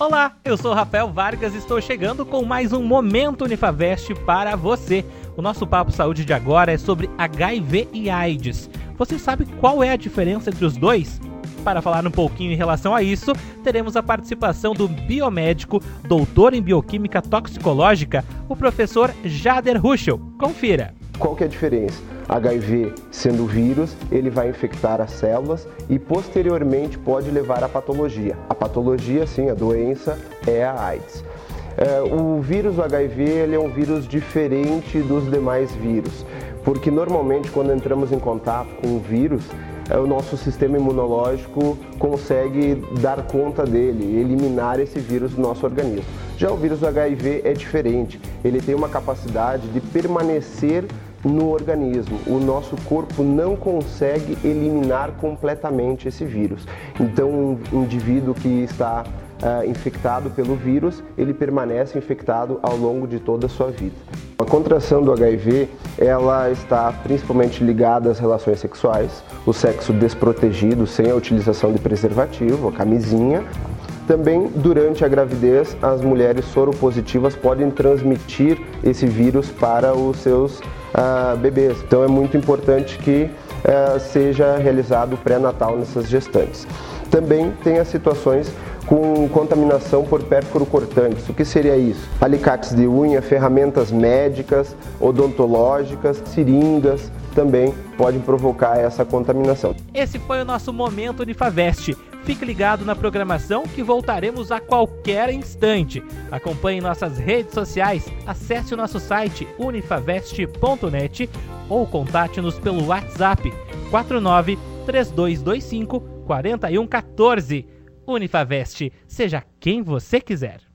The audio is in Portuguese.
Olá, eu sou Rafael Vargas e estou chegando com mais um Momento Unifavest para você. O nosso Papo Saúde de agora é sobre HIV e AIDS. Você sabe qual é a diferença entre os dois? Para falar um pouquinho em relação a isso, teremos a participação do biomédico, doutor em bioquímica toxicológica, o professor Jader Ruschel. Confira. Qual que é a diferença? HIV sendo vírus, ele vai infectar as células e posteriormente pode levar à patologia. A patologia, sim, a doença é a AIDS. É, o vírus do HIV ele é um vírus diferente dos demais vírus, porque normalmente quando entramos em contato com o vírus, é, o nosso sistema imunológico consegue dar conta dele, eliminar esse vírus do nosso organismo. Já o vírus do HIV é diferente, ele tem uma capacidade de permanecer no organismo. O nosso corpo não consegue eliminar completamente esse vírus. Então, um indivíduo que está uh, infectado pelo vírus, ele permanece infectado ao longo de toda a sua vida. A contração do HIV, ela está principalmente ligada às relações sexuais, o sexo desprotegido, sem a utilização de preservativo, a camisinha, também, durante a gravidez, as mulheres soropositivas podem transmitir esse vírus para os seus uh, bebês. Então, é muito importante que uh, seja realizado o pré-natal nessas gestantes. Também tem as situações com contaminação por pérfuro cortantes. O que seria isso? Alicates de unha, ferramentas médicas, odontológicas, seringas também podem provocar essa contaminação. Esse foi o nosso momento de Faveste. Fique ligado na programação que voltaremos a qualquer instante. Acompanhe nossas redes sociais, acesse o nosso site unifavest.net ou contate-nos pelo WhatsApp 49 3225 4114. Unifavest, seja quem você quiser.